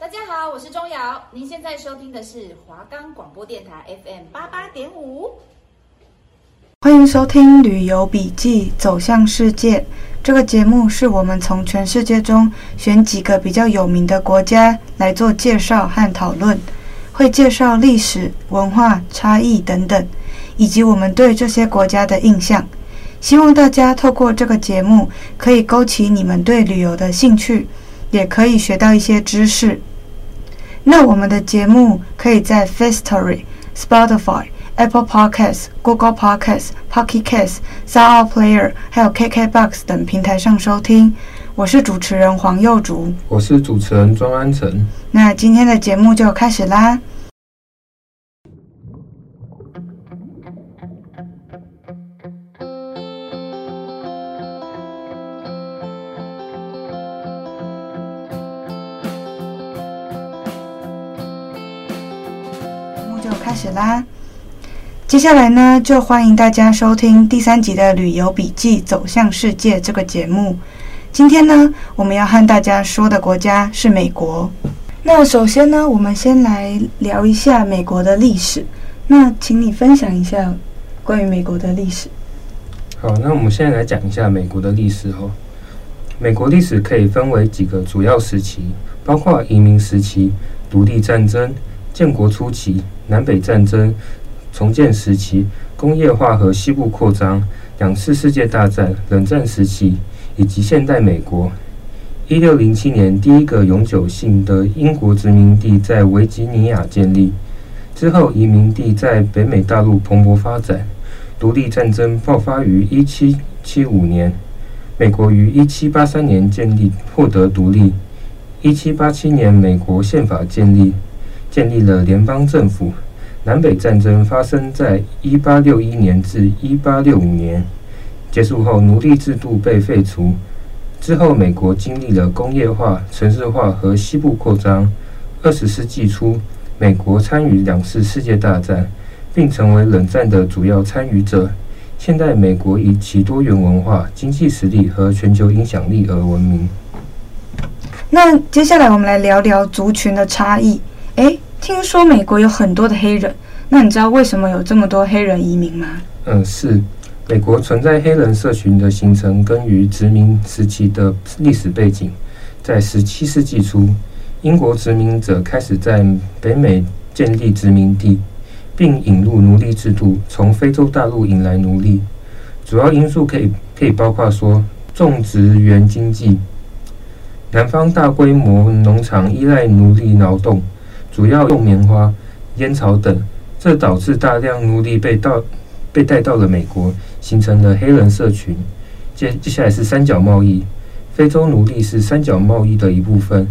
大家好，我是钟瑶。您现在收听的是华冈广播电台 FM 八八点五。欢迎收听《旅游笔记走向世界》这个节目，是我们从全世界中选几个比较有名的国家来做介绍和讨论，会介绍历史、文化差异等等，以及我们对这些国家的印象。希望大家透过这个节目，可以勾起你们对旅游的兴趣，也可以学到一些知识。那我们的节目可以在 Firstory、Spotify、Apple Podcasts、Google Podcasts、Pocket Casts、SoundPlayer 还有 KKBox 等平台上收听。我是主持人黄幼竹，我是主持人庄安成。那今天的节目就开始啦。开始啦！接下来呢，就欢迎大家收听第三集的《旅游笔记走向世界》这个节目。今天呢，我们要和大家说的国家是美国。那首先呢，我们先来聊一下美国的历史。那请你分享一下关于美国的历史。好，那我们现在来讲一下美国的历史哦。美国历史可以分为几个主要时期，包括移民时期、独立战争。建国初期、南北战争、重建时期、工业化和西部扩张、两次世界大战、冷战时期以及现代美国。一六零七年，第一个永久性的英国殖民地在维吉尼亚建立，之后移民地在北美大陆蓬勃发展。独立战争爆发于一七七五年，美国于一七八三年建立获得独立。一七八七年，美国宪法建立。建立了联邦政府。南北战争发生在一八六一年至一八六五年，结束后奴隶制度被废除。之后，美国经历了工业化、城市化和西部扩张。二十世纪初，美国参与两次世界大战，并成为冷战的主要参与者。现代美国以其多元文化、经济实力和全球影响力而闻名。那接下来我们来聊聊族群的差异。诶，听说美国有很多的黑人，那你知道为什么有这么多黑人移民吗？嗯，是美国存在黑人社群的形成，根于殖民时期的历史背景。在十七世纪初，英国殖民者开始在北美建立殖民地，并引入奴隶制度，从非洲大陆引来奴隶。主要因素可以可以包括说，种植园经济，南方大规模农场依赖奴隶劳动。主要用棉花、烟草等，这导致大量奴隶被到被带到了美国，形成了黑人社群。接接下来是三角贸易，非洲奴隶是三角贸易的一部分。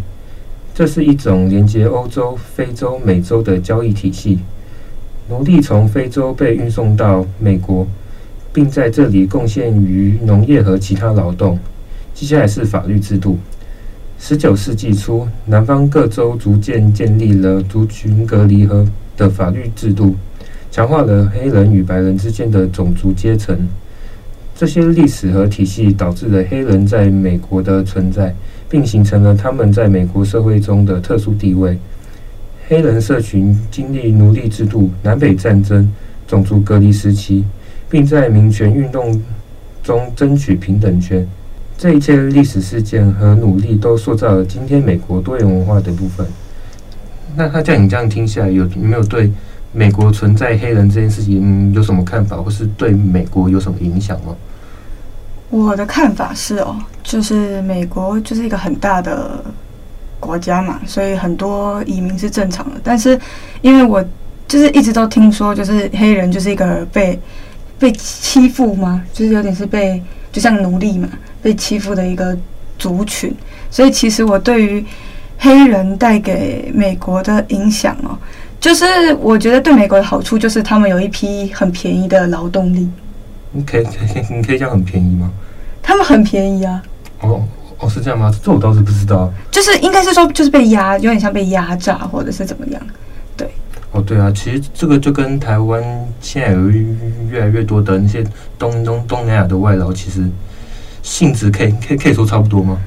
这是一种连接欧洲、非洲、美洲的交易体系。奴隶从非洲被运送到美国，并在这里贡献于农业和其他劳动。接下来是法律制度。十九世纪初，南方各州逐渐建立了族群隔离和的法律制度，强化了黑人与白人之间的种族阶层。这些历史和体系导致了黑人在美国的存在，并形成了他们在美国社会中的特殊地位。黑人社群经历奴隶制度、南北战争、种族隔离时期，并在民权运动中争取平等权。这一切历史事件和努力都塑造了今天美国多元文化的部分。那他叫你这样听下来，有没有对美国存在黑人这件事情有什么看法，或是对美国有什么影响吗？我的看法是哦，就是美国就是一个很大的国家嘛，所以很多移民是正常的。但是因为我就是一直都听说，就是黑人就是一个被被欺负吗？就是有点是被就像奴隶嘛。被欺负的一个族群，所以其实我对于黑人带给美国的影响哦，就是我觉得对美国的好处就是他们有一批很便宜的劳动力。你可以你可以讲很便宜吗？他们很便宜啊。哦哦，是这样吗？这我倒是不知道。就是应该是说，就是被压，有点像被压榨或者是怎么样？对。哦，对啊，其实这个就跟台湾现在有越来越多的那些东东东南亚的外劳，其实。性质可以可以可以说差不多吗？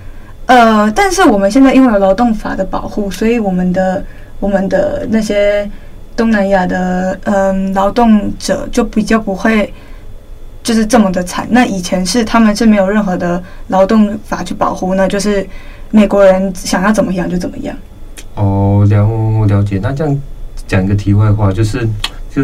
呃，但是我们现在因为有劳动法的保护，所以我们的我们的那些东南亚的嗯劳动者就比较不会就是这么的惨。那以前是他们是没有任何的劳动法去保护，那就是美国人想要怎么样就怎么样。哦，了我了解。那这样讲一个题外话，就是就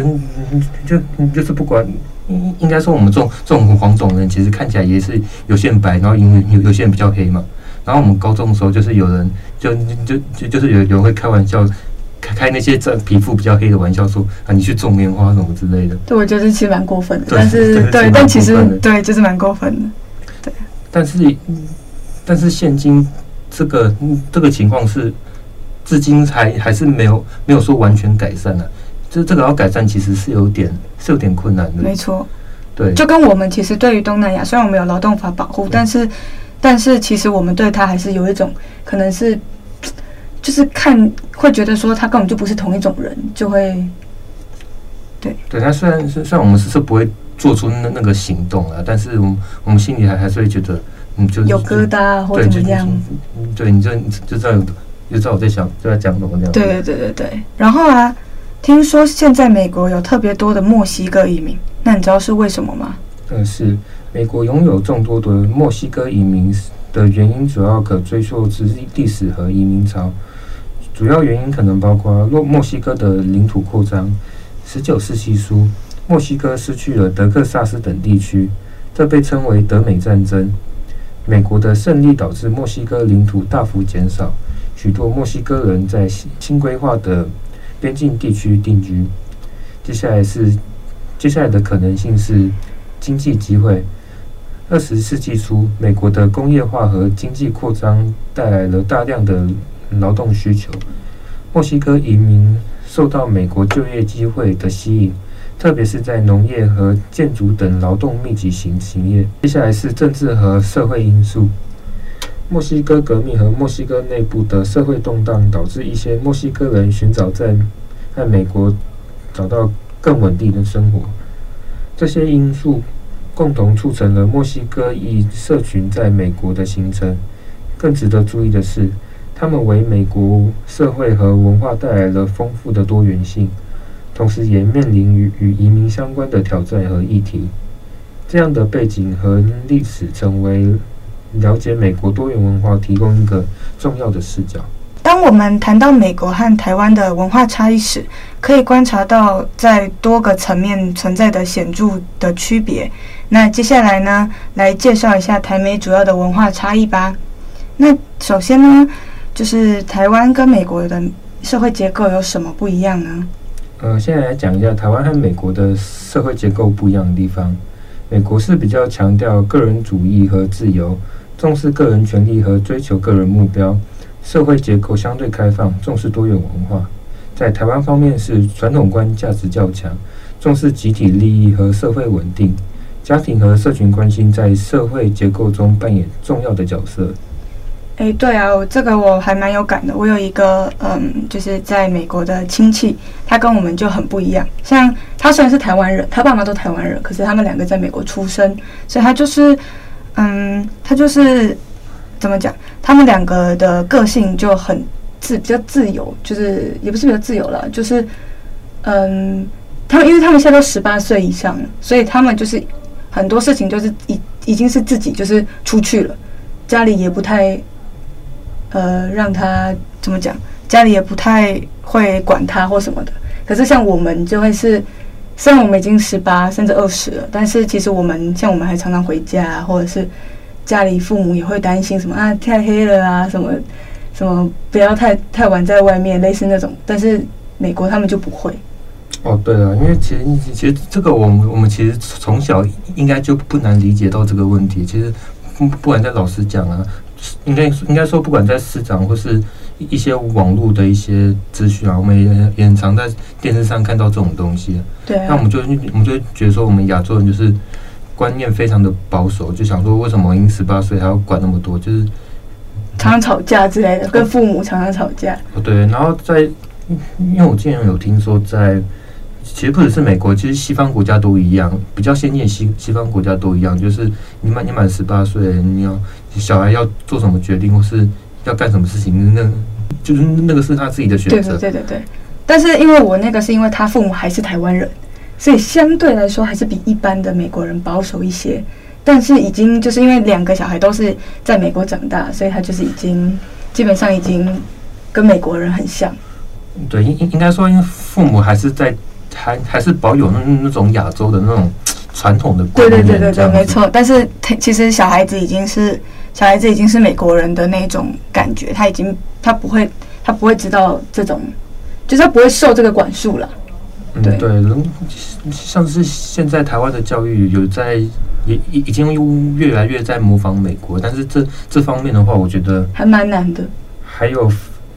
就就是不管。应应该说，我们这种这种黄种人，其实看起来也是有些人白，然后因为有有些人比较黑嘛。然后我们高中的时候，就是有人就就就就是有有人会开玩笑，开开那些这皮肤比较黑的玩笑，说啊，你去种棉花什么之类的。对，我觉得其实蛮过分的，但是对，但其实对，就是蛮过分的。对，但是但是现今这个这个情况是至今还还是没有没有说完全改善了、啊。就这个要改善，其实是有点是有点困难的。没错，对，就跟我们其实对于东南亚，虽然我们有劳动法保护，但是但是其实我们对他还是有一种可能是，就是看会觉得说他根本就不是同一种人，就会对对。他虽然是虽然我们是是不会做出那那个行动啊，但是我们我们心里还还是会觉得，嗯，就有疙瘩或怎么样。对，你就你就知道就知道我在想就在讲什么这样。对对对对对，然后啊。听说现在美国有特别多的墨西哥移民，那你知道是为什么吗？嗯，是美国拥有众多的墨西哥移民的原因，主要可追溯至历史和移民潮。主要原因可能包括洛墨西哥的领土扩张。十九世纪初，墨西哥失去了德克萨斯等地区，这被称为德美战争。美国的胜利导致墨西哥领土大幅减少，许多墨西哥人在新规划的边境地区定居。接下来是，接下来的可能性是经济机会。二十世纪初，美国的工业化和经济扩张带来了大量的劳动需求。墨西哥移民受到美国就业机会的吸引，特别是在农业和建筑等劳动密集型行业。接下来是政治和社会因素。墨西哥革命和墨西哥内部的社会动荡，导致一些墨西哥人寻找在在美国找到更稳定的生活。这些因素共同促成了墨西哥裔社群在美国的形成。更值得注意的是，他们为美国社会和文化带来了丰富的多元性，同时也面临与与移民相关的挑战和议题。这样的背景和历史成为。了解美国多元文化，提供一个重要的视角。当我们谈到美国和台湾的文化差异时，可以观察到在多个层面存在的显著的区别。那接下来呢，来介绍一下台美主要的文化差异吧。那首先呢，就是台湾跟美国的社会结构有什么不一样呢？呃，现在来讲一下台湾和美国的社会结构不一样的地方。美国是比较强调个人主义和自由。重视个人权利和追求个人目标，社会结构相对开放，重视多元文化。在台湾方面是传统观价值较强，重视集体利益和社会稳定，家庭和社群关心在社会结构中扮演重要的角色。诶，对啊，这个我还蛮有感的。我有一个嗯，就是在美国的亲戚，他跟我们就很不一样。像他虽然是台湾人，他爸妈都台湾人，可是他们两个在美国出生，所以他就是。嗯，他就是怎么讲？他们两个的个性就很自比较自由，就是也不是比较自由了，就是嗯，他们因为他们现在都十八岁以上了，所以他们就是很多事情就是已已经是自己就是出去了，家里也不太呃让他怎么讲，家里也不太会管他或什么的。可是像我们就会是。虽然我们已经十八甚至二十了，但是其实我们像我们还常常回家，或者是家里父母也会担心什么啊太黑了啊什么什么不要太太晚在外面，类似那种。但是美国他们就不会。哦，对了，因为其实其实这个我们我们其实从小应该就不难理解到这个问题。其实不不管在老师讲啊，应该应该说不管在师长或是。一些网络的一些资讯啊，我们也也很常在电视上看到这种东西。对啊。那我们就我们就觉得说，我们亚洲人就是观念非常的保守，就想说，为什么我已经十八岁还要管那么多？就是常常吵架之类的，跟父母常常吵架。哦，对。然后在，因为我之前有听说，在其实不只是美国，其实西方国家都一样，比较先进西西方国家都一样，就是你满你满十八岁，你要小孩要做什么决定，或是要干什么事情，那就是那个是他自己的选择。对对对对对。但是因为我那个是因为他父母还是台湾人，所以相对来说还是比一般的美国人保守一些。但是已经就是因为两个小孩都是在美国长大，所以他就是已经基本上已经跟美国人很像。对，应应应该说，因为父母还是在。还还是保有那那种亚洲的那种传统的观念，对对对对对，没错。但是他其实小孩子已经是小孩子已经是美国人的那种感觉，他已经他不会他不会知道这种，就是他不会受这个管束了。对、嗯、对，像是现在台湾的教育有在也已已经越来越在模仿美国，但是这这方面的话，我觉得还蛮难的。还有，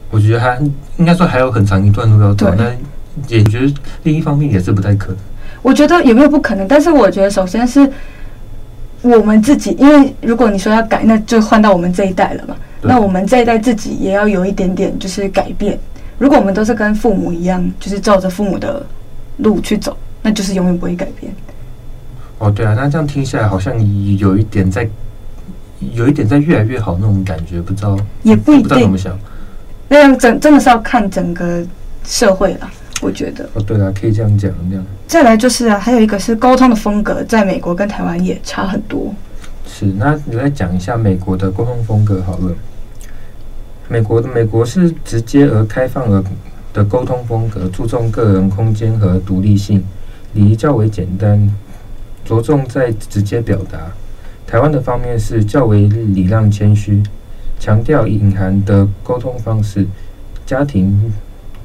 我觉得还应该说还有很长一段路要走。但也觉得另一方面也是不太可能。我觉得有没有不可能？但是我觉得首先是我们自己，因为如果你说要改，那就换到我们这一代了嘛。那我们这一代自己也要有一点点就是改变。如果我们都是跟父母一样，就是照着父母的路去走，那就是永远不会改变。哦，对啊，那这样听起来好像有一点在，有一点在越来越好那种感觉，不知道也不一定。不知道怎么想。那样整真的是要看整个社会了。我觉得哦，对了，可以这样讲，这样。再来就是啊，还有一个是沟通的风格，在美国跟台湾也差很多。是，那你来讲一下美国的沟通风格好了。美国的美国是直接而开放而的沟通风格，注重个人空间和独立性，礼仪较为简单，着重在直接表达。台湾的方面是较为礼让谦虚，强调隐含的沟通方式，家庭。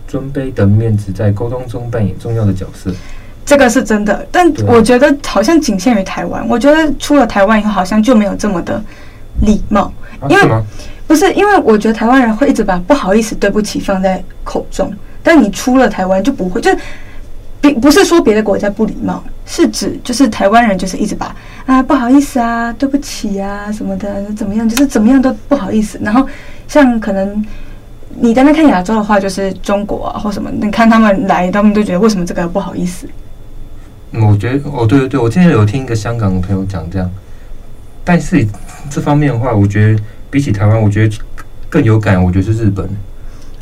尊卑的面子在沟通中扮演重要的角色，这个是真的。但我觉得好像仅限于台湾。我觉得出了台湾以后，好像就没有这么的礼貌。因为不是因为我觉得台湾人会一直把不好意思、对不起放在口中，但你出了台湾就不会。就并不是说别的国家不礼貌，是指就是台湾人就是一直把啊不好意思啊、对不起啊什么的怎么样，就是怎么样都不好意思。然后像可能。你在那看亚洲的话，就是中国啊，或什么？你看他们来，他们都觉得为什么这个不好意思？我觉得哦，对对对，我之前有听一个香港的朋友讲这样，但是这方面的话，我觉得比起台湾，我觉得更有感，我觉得是日本。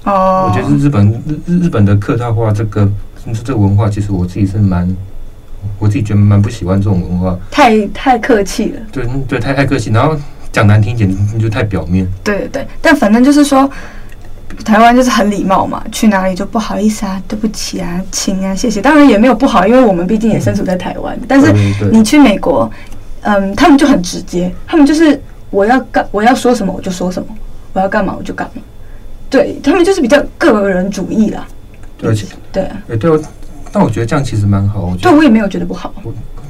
哦，我觉得是日本日日本的客套话，这个这个文化，其实我自己是蛮，我自己觉得蛮不喜欢这种文化，太太客气了。对对，太太客气，然后讲难听一点，你就太表面。对对对，但反正就是说。台湾就是很礼貌嘛，去哪里就不好意思啊，对不起啊，请啊，谢谢。当然也没有不好，因为我们毕竟也身处在台湾。但是你去美国，嗯，他们就很直接，他们就是我要干，我要说什么我就说什么，我要干嘛我就干嘛。对，他们就是比较个人主义啦。对，而且对啊，对，但我觉得这样其实蛮好。我觉得对我也没有觉得不好。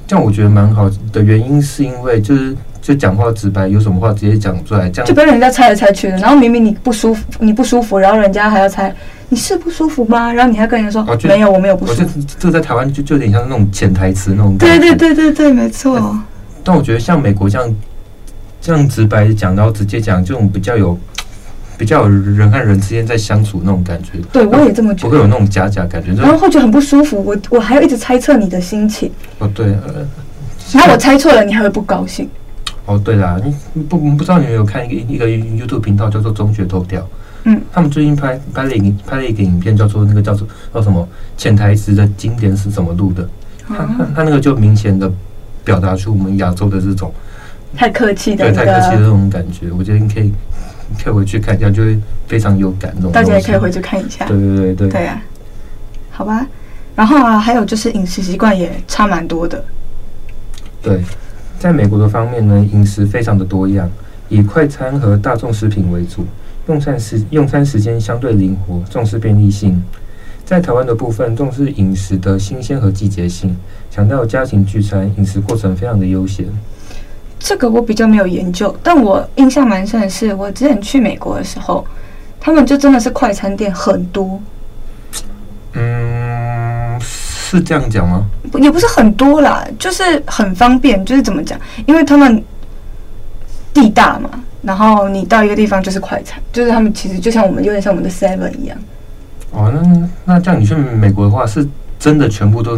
这样我觉得蛮好的原因是因为就是。就讲话直白，有什么话直接讲出来，这样就不要人家猜来猜去的。然后明明你不舒服，你不舒服，然后人家还要猜你是不舒服吗？然后你还跟人家说、啊、没有，我没有不舒服。这个在台湾就就有点像那种潜台词那种。对对对对对，没错。但，但我觉得像美国这样这样直白讲，然后直接讲，这种比较有比较有人和人之间在相处那种感觉。对，我也这么觉得。不会有那种假假感觉，然后会觉得很不舒服。我我还要一直猜测你的心情。哦，对。呃、然后我猜错了，你还会不高兴。哦，对啦，你不不知道你有没有看一个一个 YouTube 频道叫做中学头条？嗯，他们最近拍拍了影拍了一个影片，叫做那个叫做叫什么潜台词的经典是怎么录的？嗯、他他他那个就明显的表达出我们亚洲的这种太客气的对太客气的这种感觉。我觉得你可以可以回去看一下，就会非常有感。这种大家也可以回去看一下。对对对对。对啊，好吧。然后啊，还有就是饮食习惯也差蛮多的。对。在美国的方面呢，饮食非常的多样，以快餐和大众食品为主，用餐时用餐时间相对灵活，重视便利性。在台湾的部分，重视饮食的新鲜和季节性，强调家庭聚餐，饮食过程非常的悠闲。这个我比较没有研究，但我印象蛮深的是，我之前去美国的时候，他们就真的是快餐店很多。嗯。是这样讲吗？也不是很多啦，就是很方便。就是怎么讲？因为他们地大嘛，然后你到一个地方就是快餐，就是他们其实就像我们有点像我们的 Seven 一样。哦，那那这样你去美国的话是真的全部都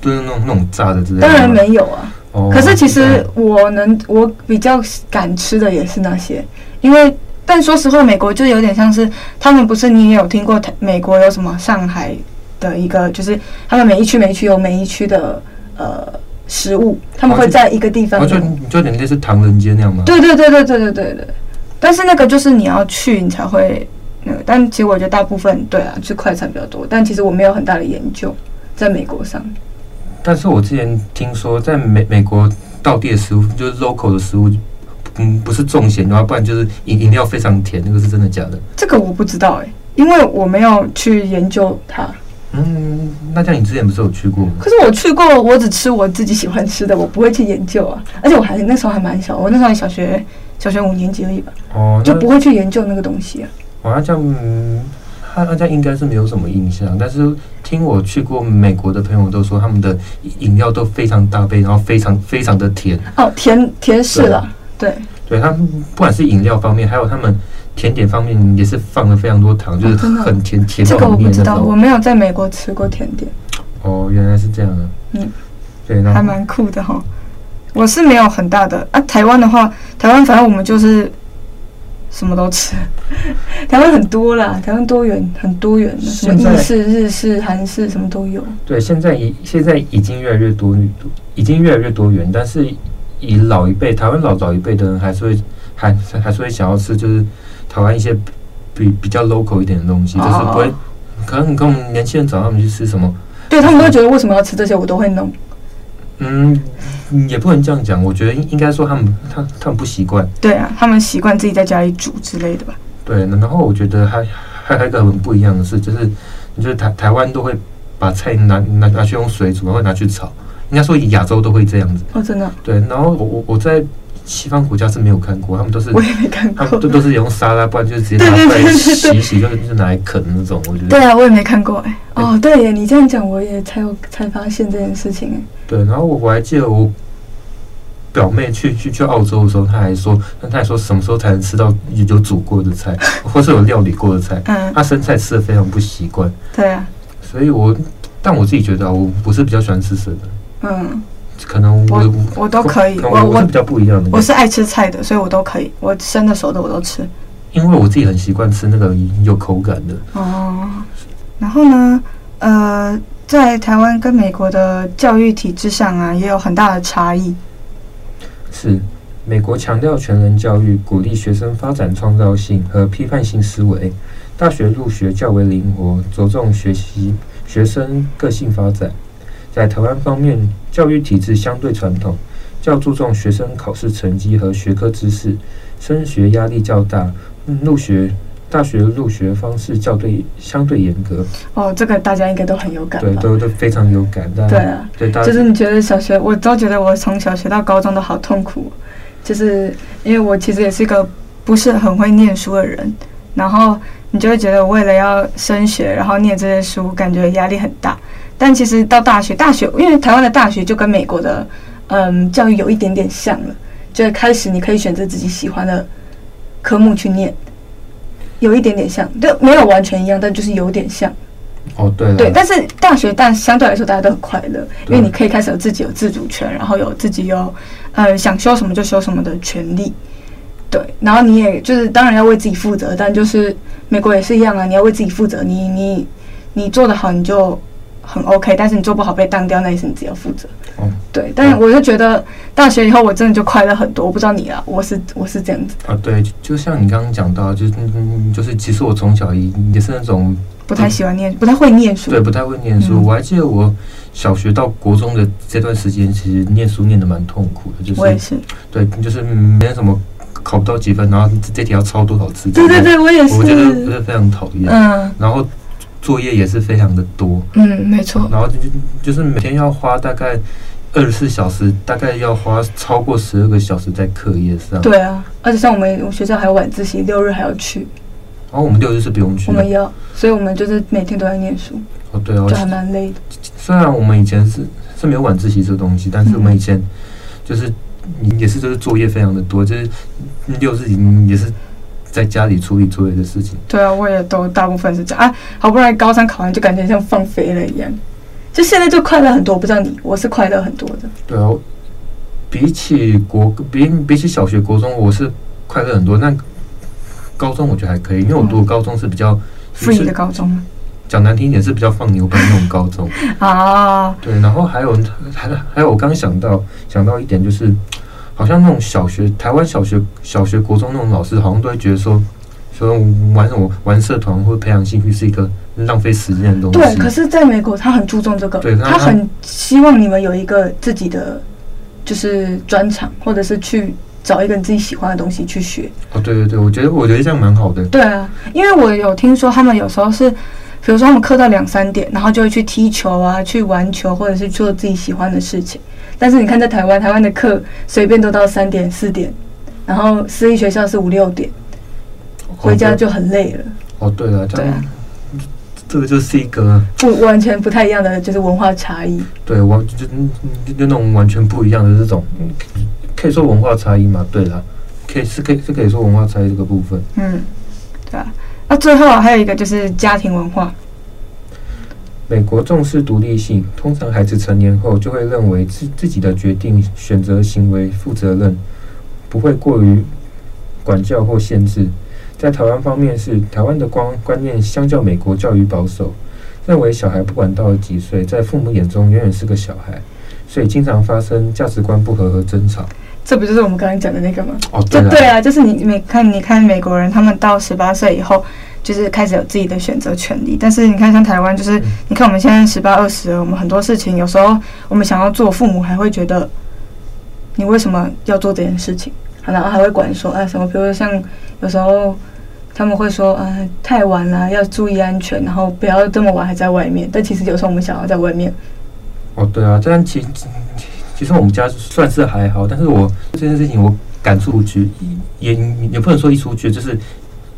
都是那种那种炸的之类的？当然没有啊。哦。可是其实我能我比较敢吃的也是那些，因为但说实话，美国就有点像是他们不是你也有听过美国有什么上海的一个，就是他们每一区每一区有每一区的呃食物，他们会在一个地方。就就有点类似唐人街那样吗？对对对对对对对对。但是那个就是你要去你才会那个，但其实我觉得大部分对啊，是快餐比较多。但其实我没有很大的研究在美国上。但是我之前听说，在美美国道地的食物就是 local 的食物，嗯，不是重咸的话，不然就是饮饮料非常甜，那个是真的假的？这个我不知道哎、欸，因为我没有去研究它。嗯，那像你之前不是有去过吗？可是我去过，我只吃我自己喜欢吃的，我不会去研究啊。而且我还那时候还蛮小，我那时候还小学。小学五年级而已吧，哦，就不会去研究那个东西啊。好像、哦、这样，嗯，他他家应该是没有什么印象。但是听我去过美国的朋友都说，他们的饮料都非常大杯，然后非常非常的甜。哦，甜甜是了，对对，他们不管是饮料方面，还有他们甜点方面，也是放了非常多糖，哦、就是很甜甜。这个我不知道，我没有在美国吃过甜点。哦，原来是这样的。嗯，对，还蛮酷的哈。我是没有很大的啊。台湾的话，台湾反正我们就是什么都吃。台湾很多啦，台湾多元，很多元的，什么意式、日式、韩式，什么都有。对，现在已现在已经越来越多，已经越来越多元。但是以老一辈，台湾老早一辈的人还是会还还是会想要吃，就是台湾一些比比较 local 一点的东西，就是不会。可能你跟我们年轻人找他们去吃什么，对他们会觉得为什么要吃这些，我都会弄。嗯，也不能这样讲。我觉得应应该说他们他他们不习惯。对啊，他们习惯自己在家里煮之类的吧。对，然后我觉得还还有一个很不一样的事，就是就是台台湾都会把菜拿拿拿去用水煮，然后拿去炒。应该说亚洲都会这样子。哦，真的。对，然后我我我在西方国家是没有看过，他们都是我也没看过，他们都都是用沙拉，不然就直接拿来洗一洗，就是就是拿来啃那种。我觉得。对啊，我也没看过哎。哦，对耶，你这样讲我也才有才发现这件事情哎。对，然后我我还记得我表妹去去去澳洲的时候，她还说，她还说什么时候才能吃到有煮过的菜，或是有料理过的菜？嗯，她生菜吃的非常不习惯。对啊，所以我但我自己觉得，我不是比较喜欢吃生的。嗯，可能我我，我都可以，我我，我是比较不一样的。我是爱吃菜的，所以我都可以，我生的熟的我都吃。因为我自己很习惯吃那个有口感的。哦，然后呢，呃。在台湾跟美国的教育体制上啊，也有很大的差异。是，美国强调全人教育，鼓励学生发展创造性和批判性思维，大学入学较为灵活，着重学习学生个性发展。在台湾方面，教育体制相对传统，较注重学生考试成绩和学科知识，升学压力较大，入学。大学入学方式较对相对严格哦，这个大家应该都很有感，对，都都非常有感。对啊，对，就是你觉得小学，我都觉得我从小学到高中都好痛苦，就是因为我其实也是一个不是很会念书的人，然后你就会觉得为了要升学，然后念这些书，感觉压力很大。但其实到大学，大学因为台湾的大学就跟美国的嗯教育有一点点像了，就是开始你可以选择自己喜欢的科目去念。有一点点像，对，没有完全一样，但就是有点像。哦，对。对，但是大学，但相对来说，大家都很快乐，因为你可以开始有自己有自主权，然后有自己有呃想修什么就修什么的权利。对，然后你也就是当然要为自己负责，但就是美国也是一样啊，你要为自己负责，你你你做的好你就很 OK，但是你做不好被当掉，那也是你自己要负责。哦，对，但是我就觉得大学以后我真的就快乐很多。我不知道你啊，我是我是这样子啊。对，就像你刚刚讲到，就是就是其实我从小也也是那种不太喜欢念，不太会念书。对，不太会念书。我还记得我小学到国中的这段时间，其实念书念得蛮痛苦的。就是我也是。对，就是没什么考不到几分，然后这题要抄多少次。对对对，我也是。我觉得不是非常讨厌。嗯。然后作业也是非常的多。嗯，没错。然后就就是每天要花大概。二十四小时大概要花超过十二个小时在课业上。对啊，而且像我们我们学校还有晚自习，六日还要去。然后我们六日是不用去。我们要，所以我们就是每天都在念书。哦，对哦，就还蛮累的。虽然我们以前是是没有晚自习这个东西，但是我们以前就是也是就是作业非常的多，就是六日也是在家里处理作业的事情。对啊，我也都大部分是这样啊，好不容易高三考完，就感觉像放飞了一样。就现在就快乐很多。我不知道你，我是快乐很多的。对啊，比起国比比起小学、国中，我是快乐很多。那高中我觉得还可以，因为我读的高中是比较 free 的高中。讲难听一点是比较放牛班那种高中 啊。对，然后还有还还有我刚想到想到一点就是，好像那种小学台湾小学小学国中那种老师，好像都会觉得说。说玩什么玩社团或者培养兴趣是一个浪费时间的东西。对，可是在美国他很注重这个，对，他很希望你们有一个自己的就是专长，或者是去找一个你自己喜欢的东西去学。哦，对对对，我觉得我觉得这样蛮好的。对啊，因为我有听说他们有时候是，比如说他们课到两三点，然后就会去踢球啊，去玩球，或者是做自己喜欢的事情。但是你看在台湾，台湾的课随便都到三点四点，然后私立学校是五六点。回家就很累了。哦，对了，这样，这个就是一个不完全不太一样的，就是文化差异。对，完就就那种完全不一样的这种，可以说文化差异嘛？对了，可以是可以是可以说文化差异这个部分。嗯，对啊。那最后还有一个就是家庭文化。美国重视独立性，通常孩子成年后就会认为自自己的决定、选择行为负责任，不会过于管教或限制。在台湾方面是，台湾的观观念相较美国教育保守，认为小孩不管到了几岁，在父母眼中永远是个小孩，所以经常发生价值观不合和争吵。这不就是我们刚刚讲的那个吗？哦，对，对啊，就是你每看你看美国人，他们到十八岁以后，就是开始有自己的选择权利。但是你看像台湾，就是你看我们现在十八二十了，我们很多事情有时候我们想要做，父母还会觉得你为什么要做这件事情？然后还会管说啊什么，比如说像有时候。他们会说：“啊，太晚了，要注意安全，然后不要这么晚还在外面。”但其实有时候我们想要在外面。哦，对啊，这样其其实我们家算是还好，但是我这件事情我感触觉，也也不能说一出去，就是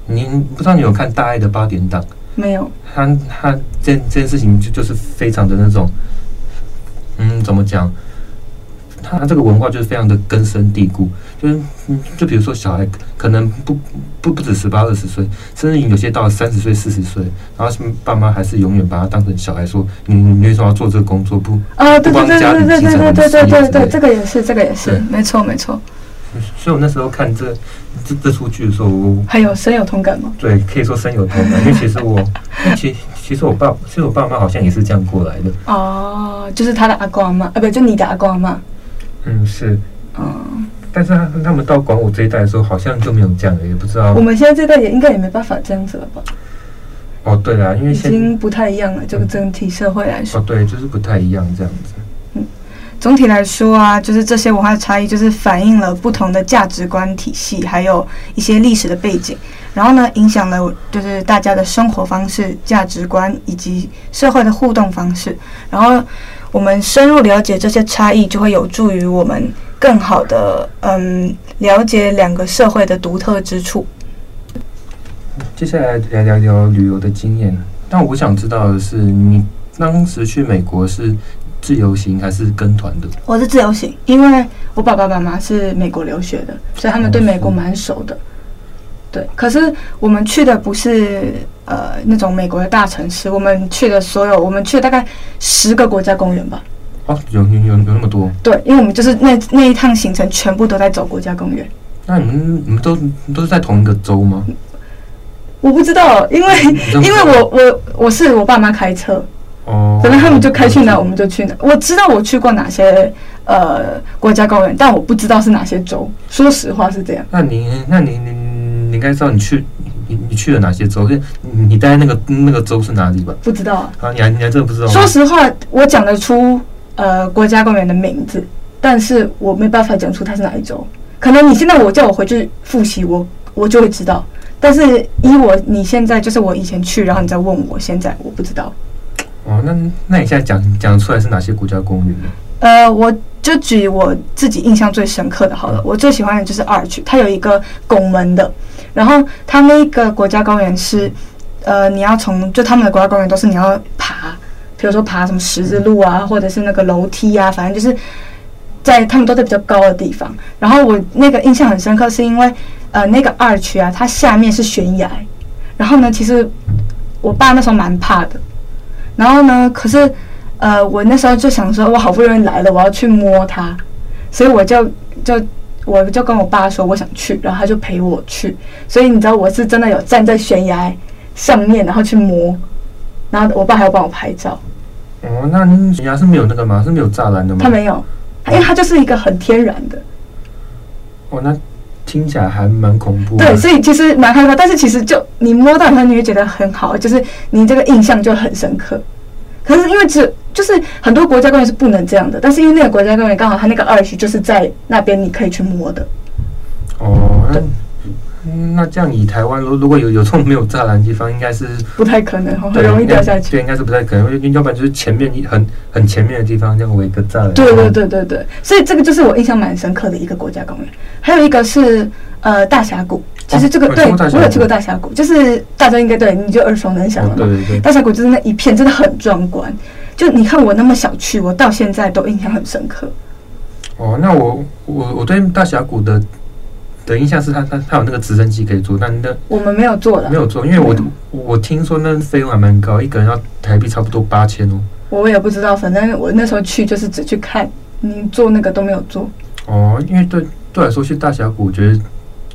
您不知道你有看《大爱的八点档》没有？他他这这件事情就就是非常的那种，嗯，怎么讲？他这个文化就是非常的根深蒂固，就是嗯，就比如说小孩可能不不不止十八二十岁，甚至有些到了三十岁四十岁，然后爸妈还是永远把他当成小孩，说你你为什么要做这个工作？不啊，对对对对对对对对对对，这个也是这个也是，没错没错。所以我那时候看这这这出剧的时候，我还有深有同感吗？对，可以说深有同感，因为其实我其其实我爸其实我爸妈好像也是这样过来的。哦，就是他的阿公阿妈，啊，不，就你的阿公阿妈。嗯，是，嗯，但是他他们到管我这一代的时候，好像就没有这样了，也不知道。我们现在这代也应该也没办法这样子了吧？哦，对啦，因为已经不太一样了，这个整体社会来说。哦，对，就是不太一样这样子。嗯，总体来说啊，就是这些文化差异，就是反映了不同的价值观体系，还有一些历史的背景，然后呢，影响了就是大家的生活方式、价值观以及社会的互动方式，然后。我们深入了解这些差异，就会有助于我们更好的嗯了解两个社会的独特之处。接下来来聊聊旅游的经验。但我想知道的是，你当时去美国是自由行还是跟团的？我是自由行，因为我爸爸妈妈是美国留学的，所以他们对美国蛮熟的。对，可是我们去的不是呃那种美国的大城市，我们去的所有，我们去了大概十个国家公园吧。哦，有有有有那么多？对，因为我们就是那那一趟行程全部都在走国家公园。那你们你们都都是在同一个州吗？我不知道，因为 因为我我我是我爸妈开车，哦，反正他们就开去哪我们就去哪。我知道我去过哪些呃国家公园，但我不知道是哪些州。说实话是这样。那你那你你。你应该知道你去你你去了哪些州？你你待在那个那个州是哪里吧？不知道啊。啊，你还你还真的不知道？说实话，我讲得出呃国家公园的名字，但是我没办法讲出它是哪一州。可能你现在我叫我回去复习，我我就会知道。但是以我你现在就是我以前去，然后你再问我现在我不知道。哦，那那你现在讲讲出来是哪些国家公园呢？呃，我就举我自己印象最深刻的好了，我最喜欢的就是 Arch，它有一个拱门的。然后它那个国家公园是，呃，你要从就他们的国家公园都是你要爬，比如说爬什么十字路啊，或者是那个楼梯啊，反正就是在他们都在比较高的地方。然后我那个印象很深刻，是因为呃那个二区啊，它下面是悬崖。然后呢，其实我爸那时候蛮怕的。然后呢，可是呃，我那时候就想说，我好不容易来了，我要去摸它，所以我就就我就跟我爸说我想去，然后他就陪我去。所以你知道我是真的有站在悬崖上面，然后去摸，然后我爸还要帮我拍照。哦，那悬崖是没有那个吗？是没有栅栏的吗？它没有，因为它就是一个很天然的。哦，那听起来还蛮恐怖。对，所以其实蛮害怕，但是其实就你摸到它，你会觉得很好，就是你这个印象就很深刻。可是因为只就是很多国家公园是不能这样的，但是因为那个国家公园刚好它那个 arch 就是在那边，你可以去摸的。哦，对。那这样，以台湾如如果有有这种没有栅栏的地方，应该是不太可能，很容易掉下去。对，应该是不太可能，要不然就是前面很很前面的地方这样围一个栅栏。对对对对对，所以这个就是我印象蛮深刻的一个国家公园。还有一个是呃大峡谷，其实这个、哦、对我有去过大峡谷，就是大家应该对你就耳熟能详了嘛。对对对，大峡谷就是那一片真的很壮观，就你看我那么小去，我到现在都印象很深刻。哦，那我我我对大峡谷的。的印象是它它它有那个直升机可以坐，但那我们没有坐的，没有坐，因为我我听说那费用还蛮高，一个人要台币差不多八千哦。我也不知道，反正我那时候去就是只去看，你坐那个都没有坐。哦，因为对对我来说去大峡谷，我觉得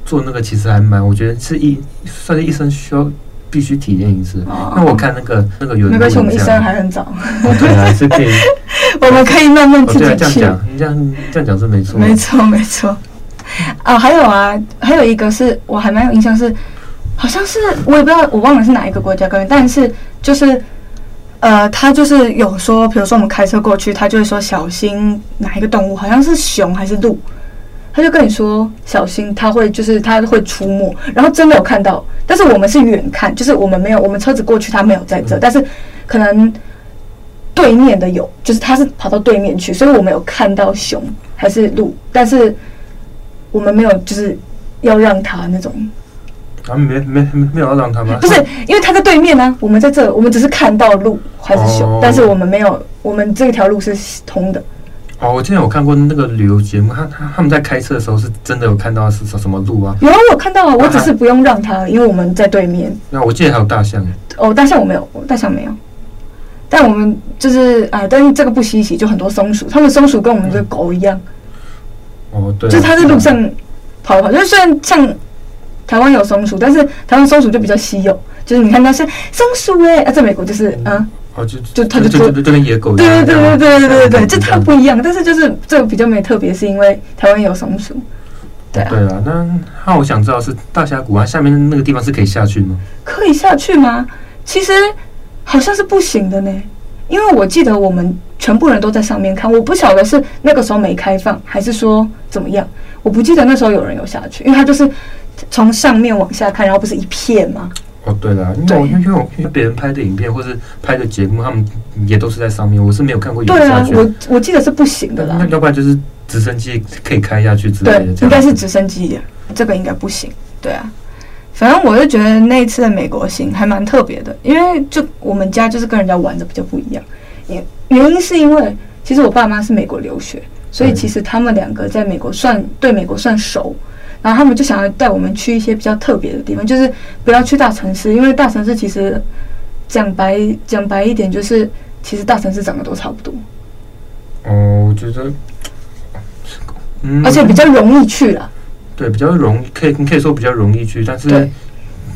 坐那个其实还蛮，我觉得是一算是一生需要必须体验一次。哦，那我看那个那个有没关系，我们一生还很早，哦、对啊，是可以，我们可以慢慢自己去。哦、这样讲，你这样这样讲是没错，没错没错。啊，还有啊，还有一个是我还蛮有印象是，好像是我也不知道，我忘了是哪一个国家公园，但是就是，呃，他就是有说，比如说我们开车过去，他就会说小心哪一个动物，好像是熊还是鹿，他就跟你说小心，他会就是他会出没，然后真的有看到，但是我们是远看，就是我们没有，我们车子过去，他没有在这，但是可能对面的有，就是他是跑到对面去，所以我们有看到熊还是鹿，但是。我们没有，就是要让他那种啊，没没没有要让他吗？不是，因为他在对面呢、啊，我们在这，我们只是看到鹿还是熊，哦、但是我们没有，我们这条路是通的。哦，我之前有看过那个旅游节目，他他他们在开车的时候是真的有看到是什什么路啊？有啊，我看到了，我只是不用让他，因为我们在对面。那我记得还有大象。哦，大象我没有，大象没有。但我们就是啊，但是这个不稀奇，就很多松鼠，他们松鼠跟我们的狗一样。嗯哦，对，就是它在路上跑一跑，就是虽然像台湾有松鼠，但是台湾松鼠就比较稀有，就是你看到是松鼠哎，啊，在美国就是嗯，哦，就就它就就就跟野狗一样，对对对对对对对对，就它不一样，但是就是这个比较没特别，是因为台湾有松鼠，对啊，对啊，那那我想知道是大峡谷啊，下面那个地方是可以下去吗？可以下去吗？其实好像是不行的呢。因为我记得我们全部人都在上面看，我不晓得是那个时候没开放，还是说怎么样，我不记得那时候有人有下去，因为它就是从上面往下看，然后不是一片吗？哦，对了，因为我因为我因为别人拍的影片或是拍的节目，他们也都是在上面，我是没有看过有人下去。对啊，我我记得是不行的啦。那要不然就是直升机可以开下去之类的，对，应该是直升机，这个应该不行。对啊。反正我就觉得那一次的美国行还蛮特别的，因为就我们家就是跟人家玩的比较不一样。原原因是因为其实我爸妈是美国留学，所以其实他们两个在美国算对美国算熟，然后他们就想要带我们去一些比较特别的地方，就是不要去大城市，因为大城市其实讲白讲白一点，就是其实大城市长得都差不多。哦，我觉得，嗯，而且比较容易去了。对，比较容易，可以你可以说比较容易去，但是，对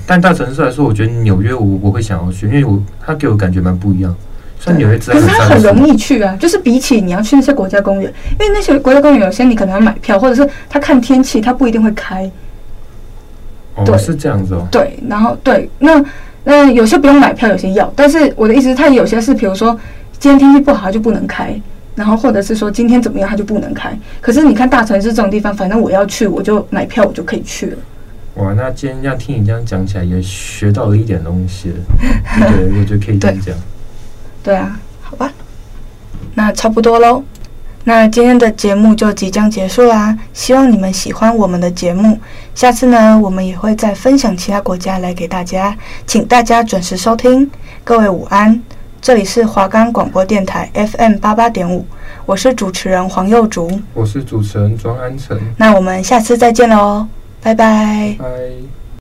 但大城市来说，我觉得纽约我我会想要去，因为我它给我感觉蛮不一样。可是它很容易去啊，就是比起你要去那些国家公园，因为那些国家公园有些你可能要买票，或者是他看天气，他不一定会开。哦，对是这样子哦。对，然后对，那那有些不用买票，有些要，但是我的意思是，它有些是，比如说今天天气不好，它就不能开。然后或者是说今天怎么样，他就不能开。可是你看大城市这种地方，反正我要去，我就买票，我就可以去了。哇，那今天这样听你这样讲起来，也学到了一点东西了。对，我觉得可以这样讲。对，啊，好吧，那差不多喽。那今天的节目就即将结束啦，希望你们喜欢我们的节目。下次呢，我们也会再分享其他国家来给大家，请大家准时收听。各位午安。这里是华冈广播电台 FM 八八点五，我是主持人黄幼竹，我是主持人庄安成，那我们下次再见喽，拜拜。拜。